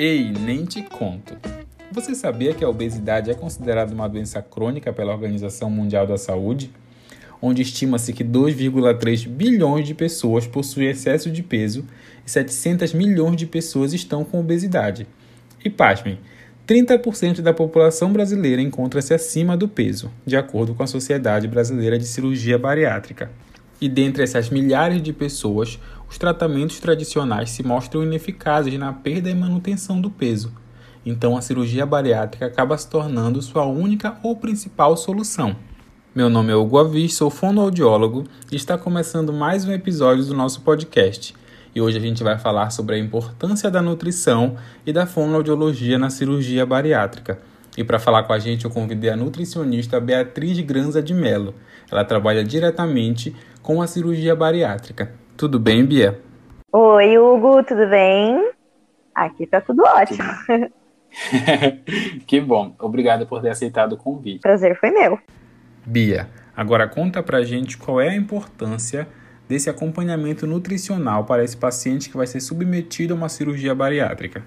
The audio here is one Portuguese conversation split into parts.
Ei, nem te conto. Você sabia que a obesidade é considerada uma doença crônica pela Organização Mundial da Saúde? Onde estima-se que 2,3 bilhões de pessoas possuem excesso de peso e 700 milhões de pessoas estão com obesidade. E pasmem, 30% da população brasileira encontra-se acima do peso, de acordo com a Sociedade Brasileira de Cirurgia Bariátrica. E dentre essas milhares de pessoas, os tratamentos tradicionais se mostram ineficazes na perda e manutenção do peso. Então, a cirurgia bariátrica acaba se tornando sua única ou principal solução. Meu nome é Hugo Avis, sou fonoaudiólogo e está começando mais um episódio do nosso podcast. E hoje a gente vai falar sobre a importância da nutrição e da fonoaudiologia na cirurgia bariátrica. E para falar com a gente, eu convidei a nutricionista Beatriz Granza de Mello. Ela trabalha diretamente com a cirurgia bariátrica. Tudo bem, Bia? Oi, Hugo, tudo bem? Aqui tá tudo ótimo. que bom. Obrigado por ter aceitado o convite. Prazer foi meu. Bia, agora conta pra gente qual é a importância desse acompanhamento nutricional para esse paciente que vai ser submetido a uma cirurgia bariátrica.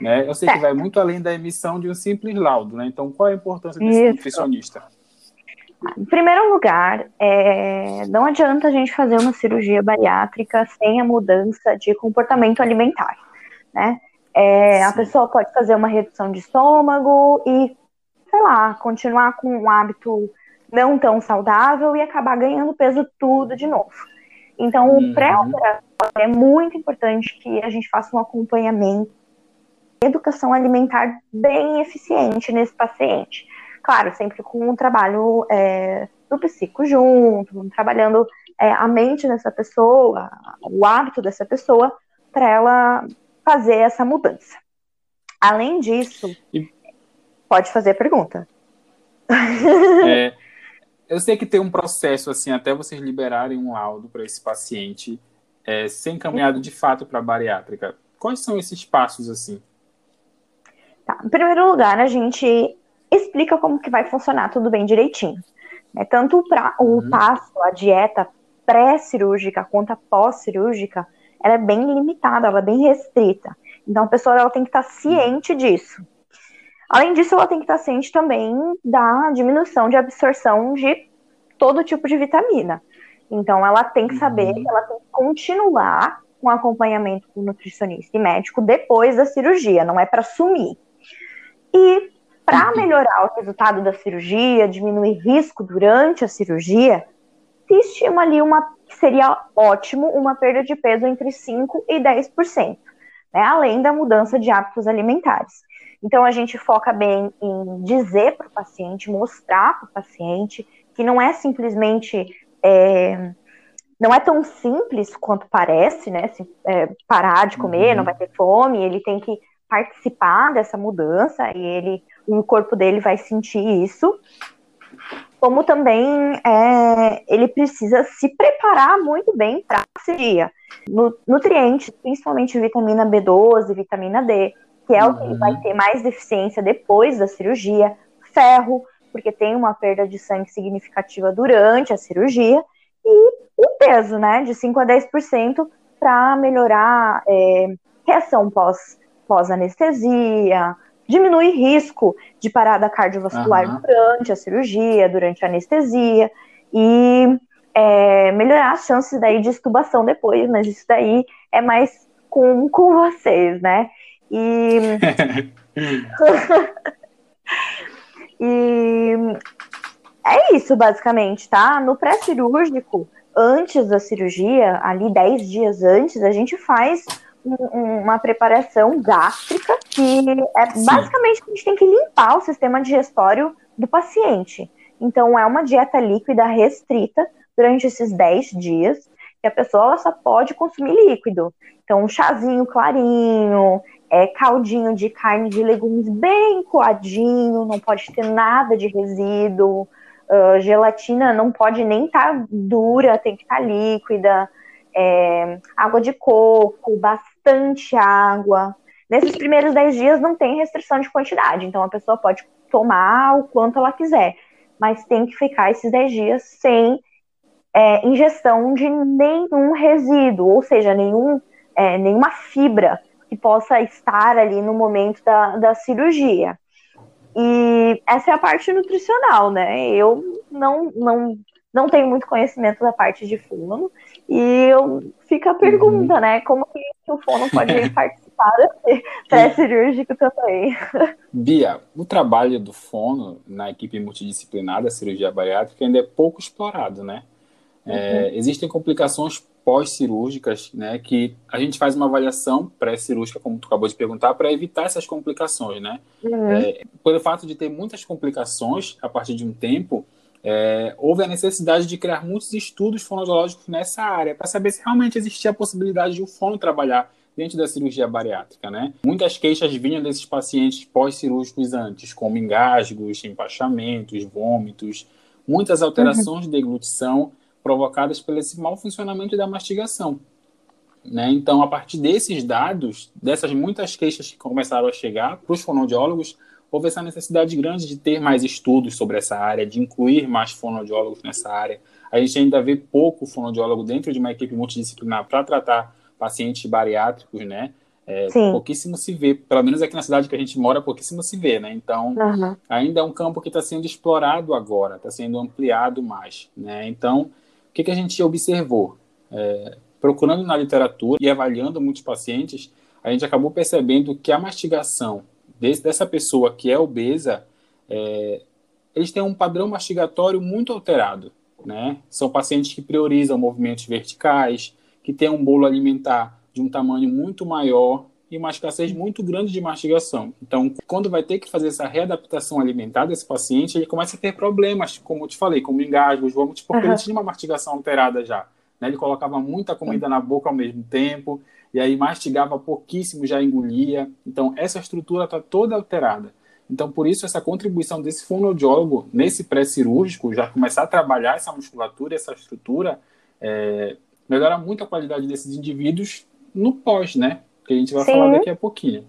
Né? Eu sei certo. que vai muito além da emissão de um simples laudo, né? Então, qual é a importância desse Isso. nutricionista? Em primeiro lugar, é, não adianta a gente fazer uma cirurgia bariátrica sem a mudança de comportamento alimentar, né? É, a pessoa pode fazer uma redução de estômago e, sei lá, continuar com um hábito não tão saudável e acabar ganhando peso tudo de novo. Então, uhum. o pré-operatório é muito importante que a gente faça um acompanhamento, educação alimentar bem eficiente nesse paciente. Claro, sempre com um trabalho é, do psico junto, trabalhando é, a mente dessa pessoa, o hábito dessa pessoa, para ela fazer essa mudança. Além disso, e... pode fazer a pergunta. É, eu sei que tem um processo assim até vocês liberarem um laudo para esse paciente é, ser encaminhado de fato para a bariátrica. Quais são esses passos assim? Tá. Em primeiro lugar, a gente explica como que vai funcionar tudo bem direitinho. Né? Tanto o, pra, o uhum. passo, a dieta pré-cirúrgica quanto a pós-cirúrgica, ela é bem limitada, ela é bem restrita. Então a pessoa ela tem que estar ciente disso. Além disso, ela tem que estar ciente também da diminuição de absorção de todo tipo de vitamina. Então ela tem que saber uhum. que ela tem que continuar com acompanhamento com nutricionista e médico depois da cirurgia, não é para sumir. E para melhorar o resultado da cirurgia, diminuir risco durante a cirurgia, se estima ali uma que seria ótimo uma perda de peso entre 5 e 10%, né, além da mudança de hábitos alimentares. Então a gente foca bem em dizer para o paciente, mostrar para o paciente que não é simplesmente é, não é tão simples quanto parece, né? Se, é, parar de comer, uhum. não vai ter fome, ele tem que participar dessa mudança e ele o corpo dele vai sentir isso. Como também é, ele precisa se preparar muito bem para a cirurgia. Nutrientes, principalmente vitamina B12, vitamina D, que é uhum. o que ele vai uhum. ter mais deficiência depois da cirurgia, ferro, porque tem uma perda de sangue significativa durante a cirurgia, e o peso, né, de 5 a 10% para melhorar é, reação pós, pós-anestesia, diminui risco de parada cardiovascular uhum. durante a cirurgia, durante a anestesia, e é, melhorar as chances daí de estubação depois, mas isso daí é mais com, com vocês, né? E. e é isso, basicamente, tá? No pré-cirúrgico, antes da cirurgia, ali 10 dias antes, a gente faz uma preparação gástrica que é Sim. basicamente a gente tem que limpar o sistema digestório do paciente. Então é uma dieta líquida restrita durante esses 10 dias, que a pessoa só pode consumir líquido. Então um chazinho clarinho, é, caldinho de carne de legumes bem coadinho, não pode ter nada de resíduo. Uh, gelatina não pode nem estar tá dura, tem que estar tá líquida. É, água de coco, bastante água. Nesses primeiros 10 dias não tem restrição de quantidade, então a pessoa pode tomar o quanto ela quiser, mas tem que ficar esses 10 dias sem é, ingestão de nenhum resíduo, ou seja, nenhum, é, nenhuma fibra que possa estar ali no momento da, da cirurgia. E essa é a parte nutricional, né? Eu não, não, não tenho muito conhecimento da parte de fono, e eu, fica a pergunta, uhum. né? Como que o fono pode participar desse pré-cirúrgico também? Bia, o trabalho do fono na equipe multidisciplinar da cirurgia bariátrica ainda é pouco explorado, né? É, uhum. existem complicações pós-cirúrgicas, né, que a gente faz uma avaliação pré-cirúrgica, como tu acabou de perguntar, para evitar essas complicações, né? Uhum. É, pelo fato de ter muitas complicações a partir de um tempo, é, houve a necessidade de criar muitos estudos fonoaudiológicos nessa área, para saber se realmente existia a possibilidade de o fono trabalhar dentro da cirurgia bariátrica, né? Muitas queixas vinham desses pacientes pós-cirúrgicos antes, como engasgos, empachamentos, vômitos, muitas alterações uhum. de deglutição provocadas pelo esse mau funcionamento da mastigação. Né? Então, a partir desses dados, dessas muitas queixas que começaram a chegar para os fonoaudiólogos, houve essa necessidade grande de ter mais estudos sobre essa área, de incluir mais fonoaudiólogos nessa área. A gente ainda vê pouco fonoaudiólogo dentro de uma equipe multidisciplinar para tratar pacientes bariátricos, né? É, pouquíssimo se vê, pelo menos aqui na cidade que a gente mora, pouquíssimo se vê, né? Então, uhum. ainda é um campo que está sendo explorado agora, está sendo ampliado mais, né? Então, o que, que a gente observou? É, procurando na literatura e avaliando muitos pacientes, a gente acabou percebendo que a mastigação desse, dessa pessoa que é obesa, é, eles têm um padrão mastigatório muito alterado. Né? São pacientes que priorizam movimentos verticais, que têm um bolo alimentar de um tamanho muito maior e uma escassez muito grande de mastigação. Então, quando vai ter que fazer essa readaptação alimentar desse paciente, ele começa a ter problemas, como eu te falei, como engasgos, vômitos, porque uhum. ele tinha uma mastigação alterada já. Né? Ele colocava muita comida na boca ao mesmo tempo, e aí mastigava pouquíssimo, já engolia. Então, essa estrutura está toda alterada. Então, por isso, essa contribuição desse fonoaudiólogo nesse pré-cirúrgico, já começar a trabalhar essa musculatura, essa estrutura, é, melhora muito a qualidade desses indivíduos no pós, né? que a gente vai Sim. falar daqui a pouquinho.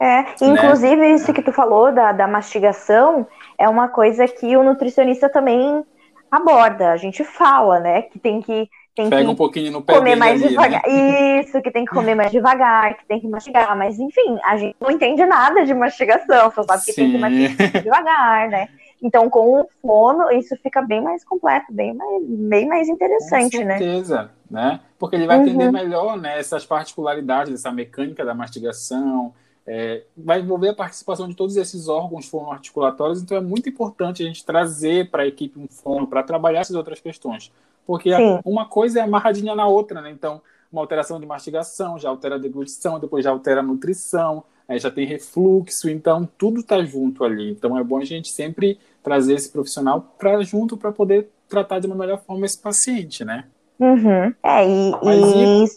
É, né? inclusive né? isso que tu falou da, da mastigação é uma coisa que o nutricionista também aborda. A gente fala, né, que tem que tem Pega que um pouquinho no pé comer mais ali, devagar. Né? Isso, que tem que comer mais devagar, que tem que mastigar. Mas enfim, a gente não entende nada de mastigação, só sabe que Sim. tem que mastigar devagar, né? Então, com o fono, isso fica bem mais completo, bem mais, bem mais interessante, né? Com certeza, né? né? Porque ele vai entender uhum. melhor né, essas particularidades dessa mecânica da mastigação, é, vai envolver a participação de todos esses órgãos fonoarticulatórios, então é muito importante a gente trazer para a equipe um fono para trabalhar essas outras questões. Porque uma coisa é amarradinha na outra, né? Então, uma alteração de mastigação já altera a deglutição, depois já altera a nutrição, aí já tem refluxo, então tudo está junto ali. Então é bom a gente sempre trazer esse profissional para junto para poder tratar de uma melhor forma esse paciente, né? Uhum. É, e, e... e...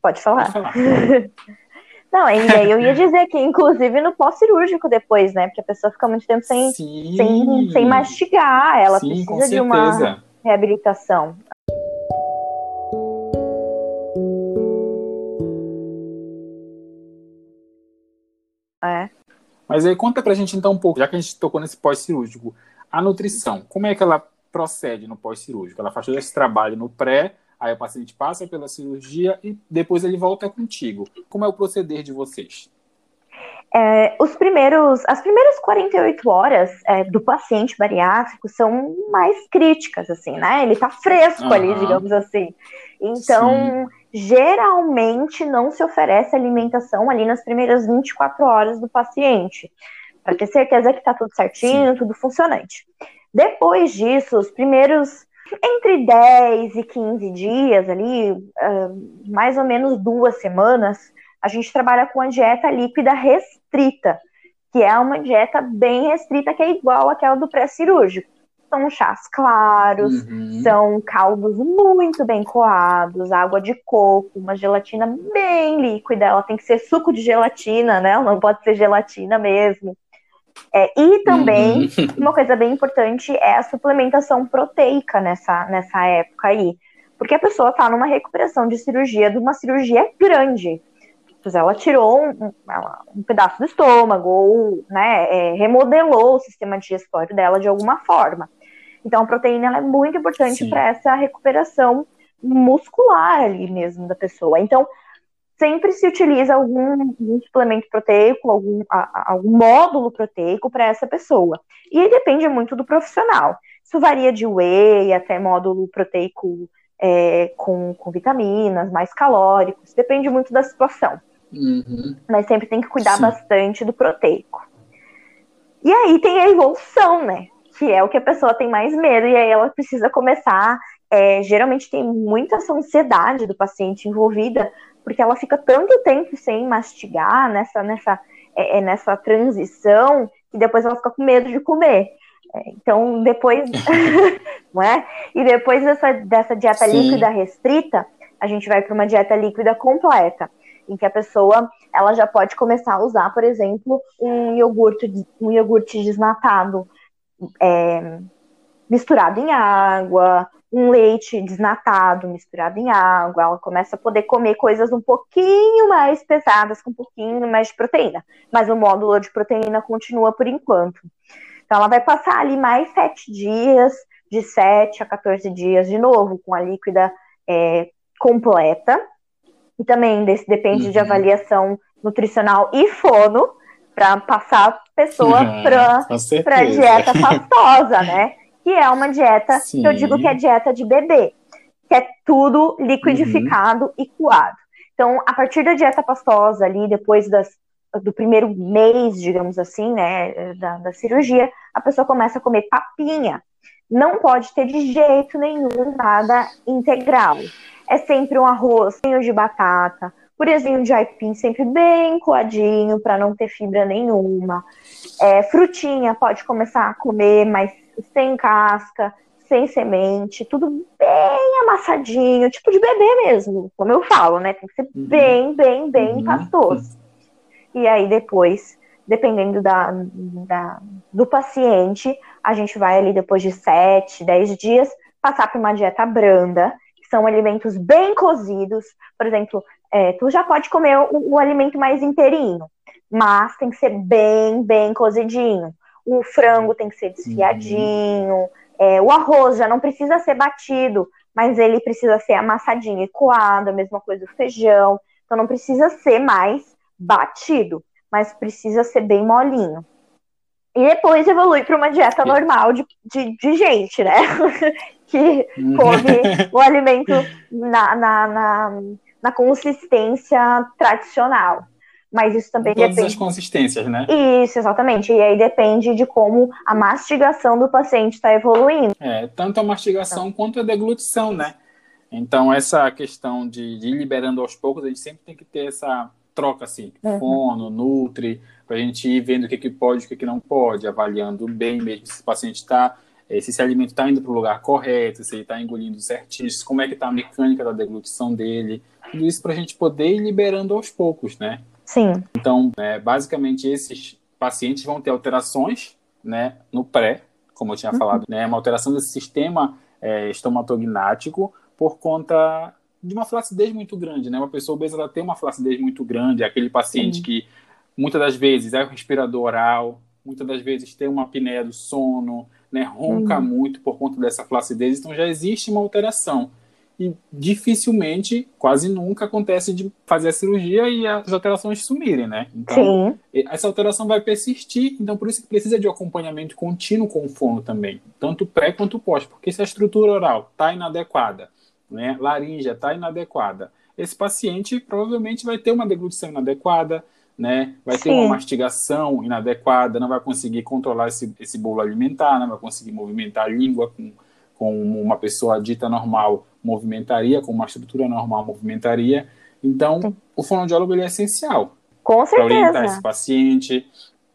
Pode falar. Pode falar. Não, e aí eu ia dizer que, inclusive, no pós-cirúrgico depois, né? Porque a pessoa fica muito tempo sem, sem, sem mastigar, ela Sim, precisa de uma reabilitação. É. Mas aí conta pra gente então um pouco, já que a gente tocou nesse pós-cirúrgico, a nutrição, como é que ela procede no pós-cirúrgico? Ela faz todo esse trabalho no pré, aí o paciente passa pela cirurgia e depois ele volta contigo. Como é o proceder de vocês? É, os primeiros, as primeiras 48 horas é, do paciente bariátrico são mais críticas, assim, né? Ele tá fresco uhum. ali, digamos assim. Então, Sim geralmente não se oferece alimentação ali nas primeiras 24 horas do paciente, para ter certeza que está tudo certinho, Sim. tudo funcionante. Depois disso, os primeiros entre 10 e 15 dias ali, uh, mais ou menos duas semanas, a gente trabalha com a dieta líquida restrita, que é uma dieta bem restrita, que é igual àquela do pré-cirúrgico são chás claros, uhum. são caldos muito bem coados, água de coco, uma gelatina bem líquida, ela tem que ser suco de gelatina, né? Ela não pode ser gelatina mesmo. É, e também, uhum. uma coisa bem importante é a suplementação proteica nessa, nessa época aí. Porque a pessoa está numa recuperação de cirurgia, de uma cirurgia grande. Ela tirou um, um pedaço do estômago, ou né, é, remodelou o sistema digestório dela de alguma forma. Então, a proteína é muito importante para essa recuperação muscular ali mesmo da pessoa. Então, sempre se utiliza algum, algum suplemento proteico, algum, a, algum módulo proteico para essa pessoa. E aí depende muito do profissional. Isso varia de whey até módulo proteico é, com, com vitaminas, mais calóricos, depende muito da situação. Uhum. Mas sempre tem que cuidar Sim. bastante do proteico. E aí tem a evolução, né? Que é o que a pessoa tem mais medo, e aí ela precisa começar. É, geralmente tem muita ansiedade do paciente envolvida, porque ela fica tanto tempo sem mastigar nessa, nessa, é, é nessa transição, que depois ela fica com medo de comer. É, então, depois, não é? E depois dessa, dessa dieta Sim. líquida restrita, a gente vai para uma dieta líquida completa, em que a pessoa ela já pode começar a usar, por exemplo, um iogurte, um iogurte desnatado é, misturado em água, um leite desnatado misturado em água, ela começa a poder comer coisas um pouquinho mais pesadas, com um pouquinho mais de proteína, mas o módulo de proteína continua por enquanto. Então, ela vai passar ali mais sete dias, de 7 a 14 dias, de novo, com a líquida é, completa. E também desse, depende uhum. de avaliação nutricional e fono, para passar a pessoa para a dieta pastosa, né? Que é uma dieta Sim. que eu digo que é dieta de bebê, que é tudo liquidificado uhum. e coado. Então, a partir da dieta pastosa ali, depois das do primeiro mês, digamos assim, né, da, da cirurgia, a pessoa começa a comer papinha. Não pode ter de jeito nenhum nada integral. É sempre um arroz de batata, purezinho de aipim sempre bem coadinho para não ter fibra nenhuma. É, frutinha pode começar a comer, mas sem casca, sem semente, tudo bem amassadinho, tipo de bebê mesmo, como eu falo, né? Tem que ser uhum. bem, bem, bem uhum. pastoso e aí depois, dependendo da, da, do paciente, a gente vai ali depois de 7, 10 dias, passar por uma dieta branda, são alimentos bem cozidos, por exemplo, é, tu já pode comer o, o alimento mais inteirinho, mas tem que ser bem, bem cozidinho. O frango tem que ser desfiadinho, uhum. é, o arroz já não precisa ser batido, mas ele precisa ser amassadinho e coado, a mesma coisa o feijão. Então não precisa ser mais batido, mas precisa ser bem molinho. E depois evolui para uma dieta normal de, de, de gente, né? que uhum. come o alimento na, na, na, na, consistência tradicional. Mas isso também Todas depende. as consistências, né? Isso, exatamente. E aí depende de como a mastigação do paciente está evoluindo. É, tanto a mastigação então. quanto a deglutição, né? Então, essa questão de, de ir liberando aos poucos, a gente sempre tem que ter essa troca assim, uhum. fono, nutri, para a gente ir vendo o que, que pode e o que, que não pode, avaliando bem mesmo se o paciente está, eh, se esse alimento está indo para o lugar correto, se ele está engolindo certinho, como é que está a mecânica da deglutição dele, tudo isso para a gente poder ir liberando aos poucos, né? Sim. Então, é, basicamente, esses pacientes vão ter alterações, né, no pré, como eu tinha uhum. falado, né, uma alteração desse sistema é, estomatognático por conta de uma flacidez muito grande, né? Uma pessoa obesa ela tem uma flacidez muito grande, é aquele paciente Sim. que muitas das vezes é o respirador oral, muitas das vezes tem uma apneia do sono, né? Ronca uhum. muito por conta dessa flacidez, então já existe uma alteração. E dificilmente, quase nunca acontece de fazer a cirurgia e as alterações sumirem, né? Então, Sim. essa alteração vai persistir, então por isso que precisa de um acompanhamento contínuo com o fono também, tanto pré quanto pós, porque se a estrutura oral está inadequada, né, laringe está inadequada. Esse paciente provavelmente vai ter uma deglutição inadequada, né, vai Sim. ter uma mastigação inadequada, não vai conseguir controlar esse, esse bolo alimentar, não vai conseguir movimentar a língua com, com uma pessoa dita normal movimentaria, com uma estrutura normal movimentaria. Então, Sim. o fonoaudiólogo ele é essencial para orientar esse paciente,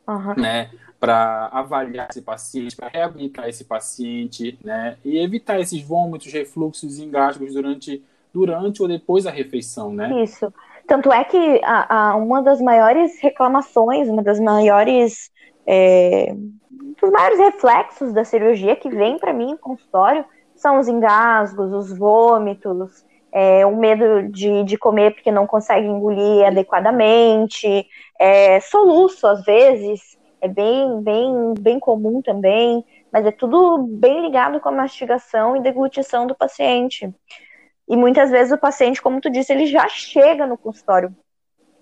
uhum. né, para avaliar esse paciente, para reabilitar esse paciente, né? E evitar esses vômitos, refluxos e engasgos durante, durante ou depois da refeição, né? Isso. Tanto é que a, a uma das maiores reclamações, uma das maiores. É, dos maiores reflexos da cirurgia que vem para mim em consultório são os engasgos, os vômitos, é, o medo de, de comer porque não consegue engolir adequadamente, é, soluço às vezes, é bem, bem, bem comum também, mas é tudo bem ligado com a mastigação e deglutição do paciente. E muitas vezes o paciente, como tu disse, ele já chega no consultório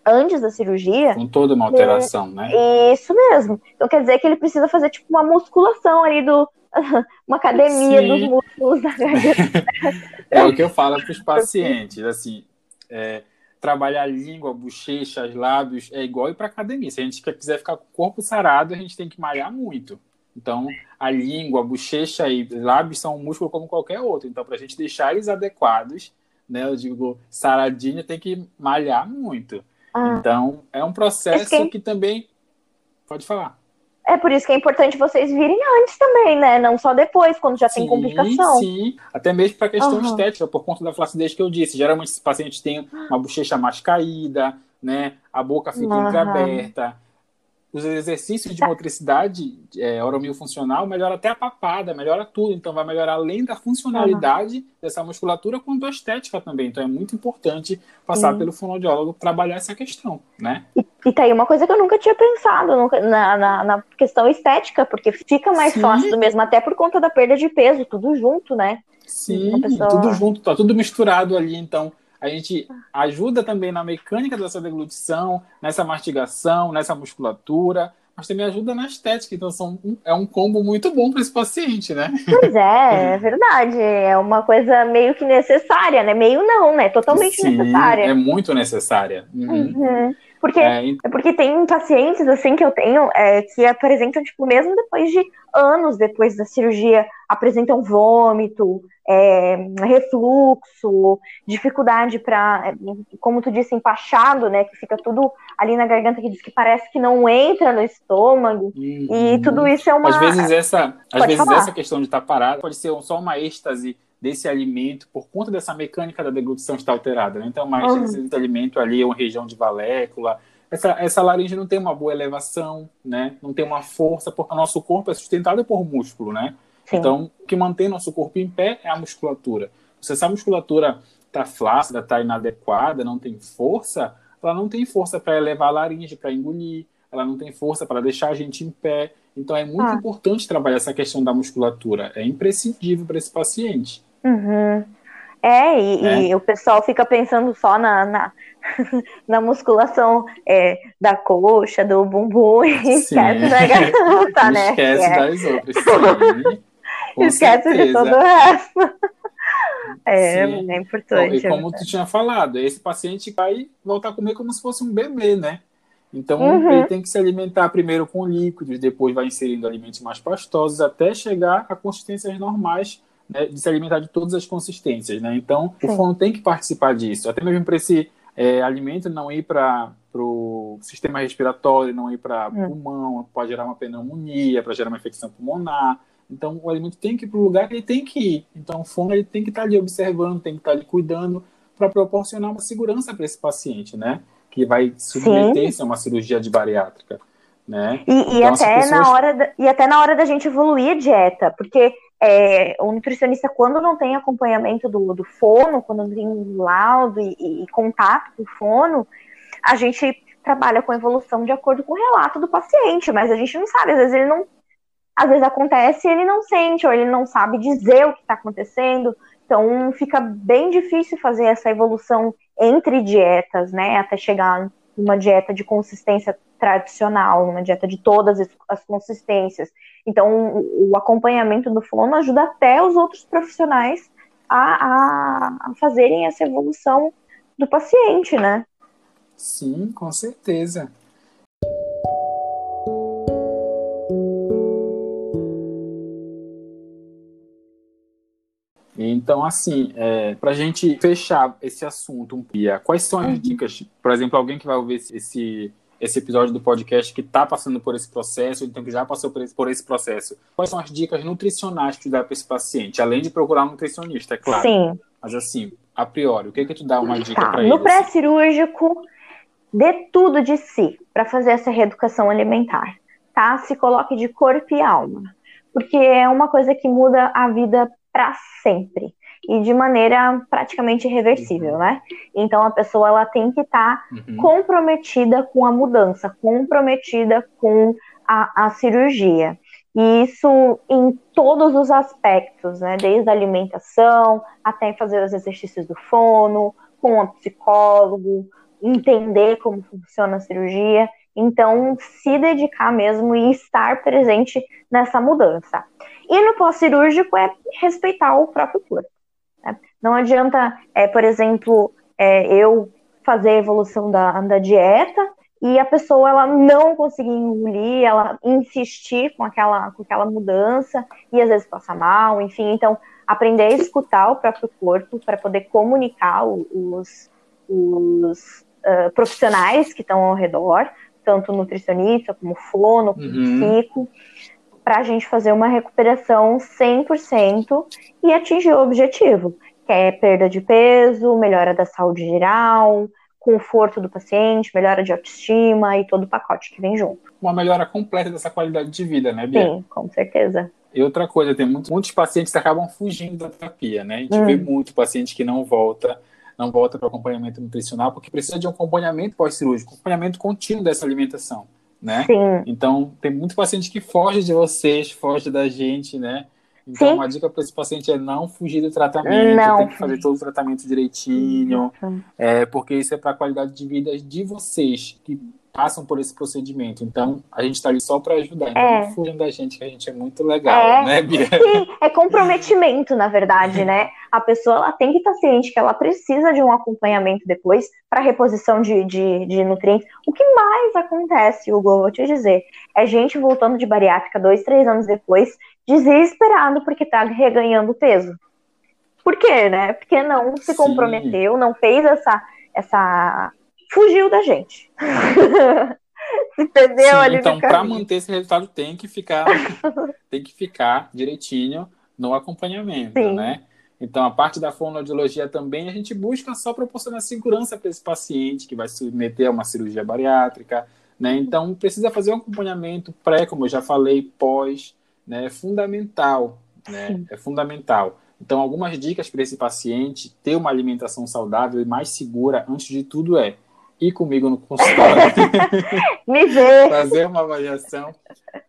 antes da cirurgia. Com toda uma alteração, e, né? Isso mesmo. Então quer dizer que ele precisa fazer tipo uma musculação ali do. uma academia Sim. dos músculos da garganta. é o que eu falo para os pacientes, assim. É, trabalhar língua, bochechas, lábios, é igual ir para academia. Se a gente quiser ficar com o corpo sarado, a gente tem que malhar muito. Então, a língua, a bochecha e lábios são um músculo como qualquer outro. Então, para a gente deixar eles adequados, né, eu digo, saradinho tem que malhar muito. Ah. Então, é um processo que... que também. Pode falar. É por isso que é importante vocês virem antes também, né? Não só depois, quando já sim, tem complicação. Sim, até mesmo para questão uhum. estética, por conta da flacidez que eu disse. Geralmente, os pacientes têm uma bochecha mais caída, né? A boca fica uhum. entreaberta os exercícios de tá. motricidade é, funcional melhora até a papada, melhora tudo. Então, vai melhorar além da funcionalidade uhum. dessa musculatura, quanto a estética também. Então, é muito importante passar Sim. pelo fonoaudiólogo trabalhar essa questão, né? E, e tá aí uma coisa que eu nunca tinha pensado nunca, na, na, na, questão estética, porque fica mais Sim. fácil mesmo, até por conta da perda de peso, tudo junto, né? Sim, pessoa... tudo junto, tá tudo misturado ali, então a gente ajuda também na mecânica dessa deglutição, nessa mastigação, nessa musculatura, mas também ajuda na estética. Então são, é um combo muito bom para esse paciente, né? Pois é, é verdade. É uma coisa meio que necessária, né? Meio não, né? Totalmente Sim, necessária. É muito necessária. Uhum. Uhum. Porque, é, é, porque tem pacientes assim que eu tenho é, que apresentam, tipo, mesmo depois de anos depois da cirurgia, apresentam vômito, é, refluxo, dificuldade para, como tu disse, empachado, né? Que fica tudo ali na garganta que diz que parece que não entra no estômago. Uhum. E tudo isso é uma. Às vezes essa, às vezes essa questão de estar parado pode ser só uma êxtase desse alimento por conta dessa mecânica da deglutição estar alterada. Né? Então, mais uhum. esse alimento ali é uma região de valécula. Essa, essa laringe não tem uma boa elevação, né? Não tem uma força, porque o nosso corpo é sustentado por músculo, né? Sim. Então, o que mantém nosso corpo em pé é a musculatura. Se essa musculatura está flácida, está inadequada, não tem força, ela não tem força para elevar a laringe, para engolir, ela não tem força para deixar a gente em pé. Então, é muito ah. importante trabalhar essa questão da musculatura. É imprescindível para esse paciente. Uhum. É, e, é, e, o pessoal fica pensando só na, na, na musculação é, da coxa, do bumbum, e esquece da garganta, né? Esquece é. das outras, sim. Esquece certeza. de todo o resto. É, Sim. é importante. E como tu tinha falado, esse paciente vai voltar a comer como se fosse um bebê, né? Então, uhum. ele tem que se alimentar primeiro com líquidos, depois vai inserindo alimentos mais pastosos, até chegar a consistências normais né, de se alimentar de todas as consistências, né? Então, Sim. o fono tem que participar disso, até mesmo para esse é, alimento não ir para o sistema respiratório, não ir para uhum. pulmão, pode gerar uma pneumonia, para gerar uma infecção pulmonar. Então, o alimento tem que ir para o lugar que ele tem que ir. Então, o fono ele tem que estar tá ali observando, tem que estar tá ali cuidando para proporcionar uma segurança para esse paciente, né? Que vai submeter-se a uma cirurgia de bariátrica. Né? E, e então, até pessoas... na hora da, e até na hora da gente evoluir a dieta, porque é, o nutricionista, quando não tem acompanhamento do, do fono, quando não tem laudo e, e, contato com o fono, a gente trabalha com evolução de acordo com o relato do paciente, mas a gente não sabe, às vezes ele não. Às vezes acontece e ele não sente, ou ele não sabe dizer o que está acontecendo. Então fica bem difícil fazer essa evolução entre dietas, né? Até chegar numa dieta de consistência tradicional, uma dieta de todas as consistências. Então, o acompanhamento do fono ajuda até os outros profissionais a, a, a fazerem essa evolução do paciente, né? Sim, com certeza. Então, assim, é, para a gente fechar esse assunto, Pia, quais são as uhum. dicas? Por exemplo, alguém que vai ouvir esse, esse episódio do podcast que está passando por esse processo, então que já passou por esse, por esse processo. Quais são as dicas nutricionais que tu dá para esse paciente? Além de procurar um nutricionista, é claro. Sim. Mas assim, a priori, o que é que tu dá uma dica tá. para ele? No pré-cirúrgico, dê tudo de si para fazer essa reeducação alimentar, tá? Se coloque de corpo e alma, porque é uma coisa que muda a vida para sempre e de maneira praticamente irreversível, uhum. né? Então a pessoa ela tem que estar tá uhum. comprometida com a mudança, comprometida com a, a cirurgia. E isso em todos os aspectos, né? Desde a alimentação até fazer os exercícios do fono, com um psicólogo, entender como funciona a cirurgia. Então, se dedicar mesmo e estar presente nessa mudança. E no pós-cirúrgico é respeitar o próprio corpo. Né? Não adianta, é, por exemplo, é, eu fazer a evolução da, da dieta e a pessoa ela não conseguir engolir, ela insistir com aquela, com aquela mudança e às vezes passa mal, enfim. Então, aprender a escutar o próprio corpo para poder comunicar os, os uh, profissionais que estão ao redor, tanto nutricionista como fono, como uhum. psico, para a gente fazer uma recuperação 100% e atingir o objetivo, que é perda de peso, melhora da saúde geral, conforto do paciente, melhora de autoestima e todo o pacote que vem junto. Uma melhora completa dessa qualidade de vida, né, Bia? Sim, com certeza. E outra coisa, tem muitos, muitos pacientes que acabam fugindo da terapia, né? A gente hum. vê muito paciente que não volta, não volta para o acompanhamento nutricional porque precisa de um acompanhamento pós-cirúrgico, acompanhamento contínuo dessa alimentação, né? Sim. Então, tem muito paciente que foge de vocês, foge da gente, né? Então, Sim. uma dica para esse paciente é não fugir do tratamento, não. tem que fazer todo o tratamento direitinho, é, porque isso é para a qualidade de vida de vocês que passam por esse procedimento. Então, a gente está ali só para ajudar. Então, é. não fujam da gente, que a gente é muito legal, é. né, Bia? Sim, é comprometimento, na verdade, né? A pessoa ela tem que estar tá ciente que ela precisa de um acompanhamento depois para reposição de, de, de, nutrientes. O que mais acontece, Hugo, vou te dizer, é gente voltando de bariátrica dois, três anos depois desesperado porque está reganhando peso. Por quê, né? Porque não se comprometeu, Sim. não fez essa, essa. Fugiu da gente. se perdeu Sim, ali Então, para manter esse resultado, tem que ficar, tem que ficar direitinho no acompanhamento, Sim. né? Então, a parte da fonoaudiologia também a gente busca só proporcionar segurança para esse paciente que vai se submeter a uma cirurgia bariátrica, né? Então, precisa fazer um acompanhamento pré, como eu já falei, pós, né, é fundamental, né? É fundamental. Então, algumas dicas para esse paciente ter uma alimentação saudável e mais segura, antes de tudo, é ir comigo no consultório. Me ver. Fazer uma avaliação.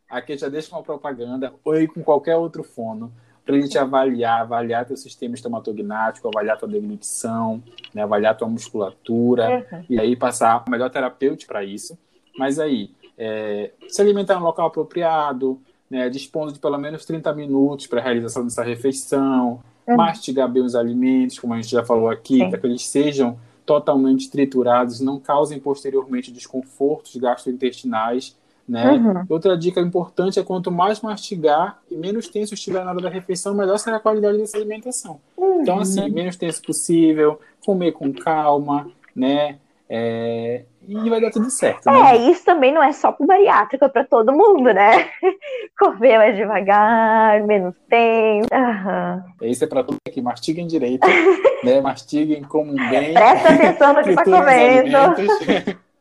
Aqui já deixa uma propaganda, ou ir com qualquer outro fono, para ele te avaliar, avaliar teu sistema estomatognático, avaliar tua deglutição, né, avaliar tua musculatura, uhum. e aí passar o melhor terapêutico para isso. Mas aí, é, se alimentar no local apropriado, né, dispondo de pelo menos 30 minutos para a realização dessa refeição, uhum. mastigar bem os alimentos, como a gente já falou aqui, para que eles sejam totalmente triturados, não causem posteriormente desconfortos gastrointestinais. Né? Uhum. Outra dica importante é quanto mais mastigar e menos tenso estiver na hora da refeição, melhor será a qualidade dessa alimentação. Uhum. Então, assim, menos tenso possível, comer com calma, né? É, e vai dar tudo certo. Né? É, isso também não é só para bariátrico, é para todo mundo, né? Comer mais devagar, menos tempo. Uhum. Isso é para todos aqui. Mastiguem direito, né? Mastiguem, comam bem. Presta atenção no que está comendo.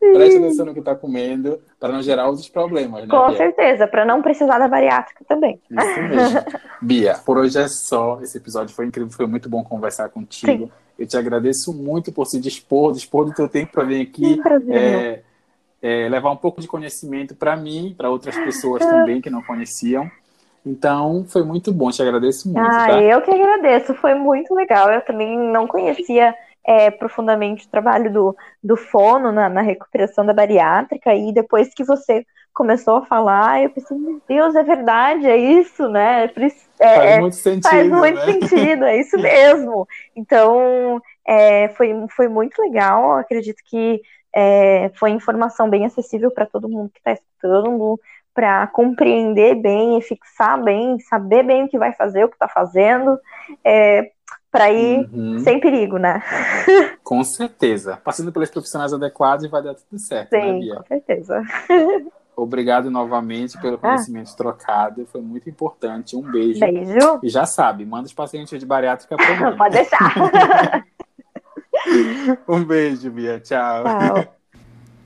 Preste atenção no que está comendo para não gerar outros problemas, né? Com Bia? certeza, para não precisar da bariátrica também. Isso mesmo. Bia, por hoje é só. Esse episódio foi incrível, foi muito bom conversar contigo. Sim. Eu te agradeço muito por se dispor, dispor do teu tempo para vir aqui. É, é, levar um pouco de conhecimento para mim, para outras pessoas também que não conheciam. Então, foi muito bom, te agradeço muito. Ah, tá? eu que agradeço, foi muito legal. Eu também não conhecia é, profundamente o trabalho do, do fono na, na, recuperação da bariátrica, e depois que você começou a falar, eu pensei, meu Deus, é verdade, é isso, né? É, faz muito sentido. Faz muito né? sentido, é isso mesmo. Então, é, foi, foi muito legal, acredito que é, foi informação bem acessível para todo mundo que está escutando, para compreender bem e fixar bem, saber bem o que vai fazer, o que está fazendo, é, para ir uhum. sem perigo, né? Com certeza. Passando pelos profissionais adequados vai dar tudo certo, né, Sim, né, Bia? com certeza. Obrigado novamente pelo ah. conhecimento ah. trocado, foi muito importante. Um beijo. Beijo. E já sabe, manda os pacientes de bariátrica para mim. Pode deixar. um beijo, Bia. Tchau. Tchau.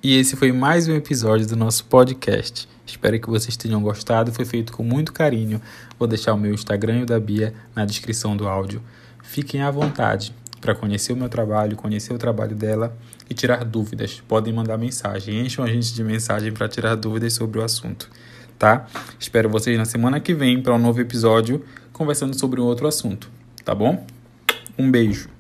E esse foi mais um episódio do nosso podcast. Espero que vocês tenham gostado. Foi feito com muito carinho. Vou deixar o meu Instagram e o da Bia na descrição do áudio. Fiquem à vontade para conhecer o meu trabalho, conhecer o trabalho dela e tirar dúvidas. Podem mandar mensagem, encham a gente de mensagem para tirar dúvidas sobre o assunto. tá? Espero vocês na semana que vem para um novo episódio conversando sobre um outro assunto, tá bom? Um beijo.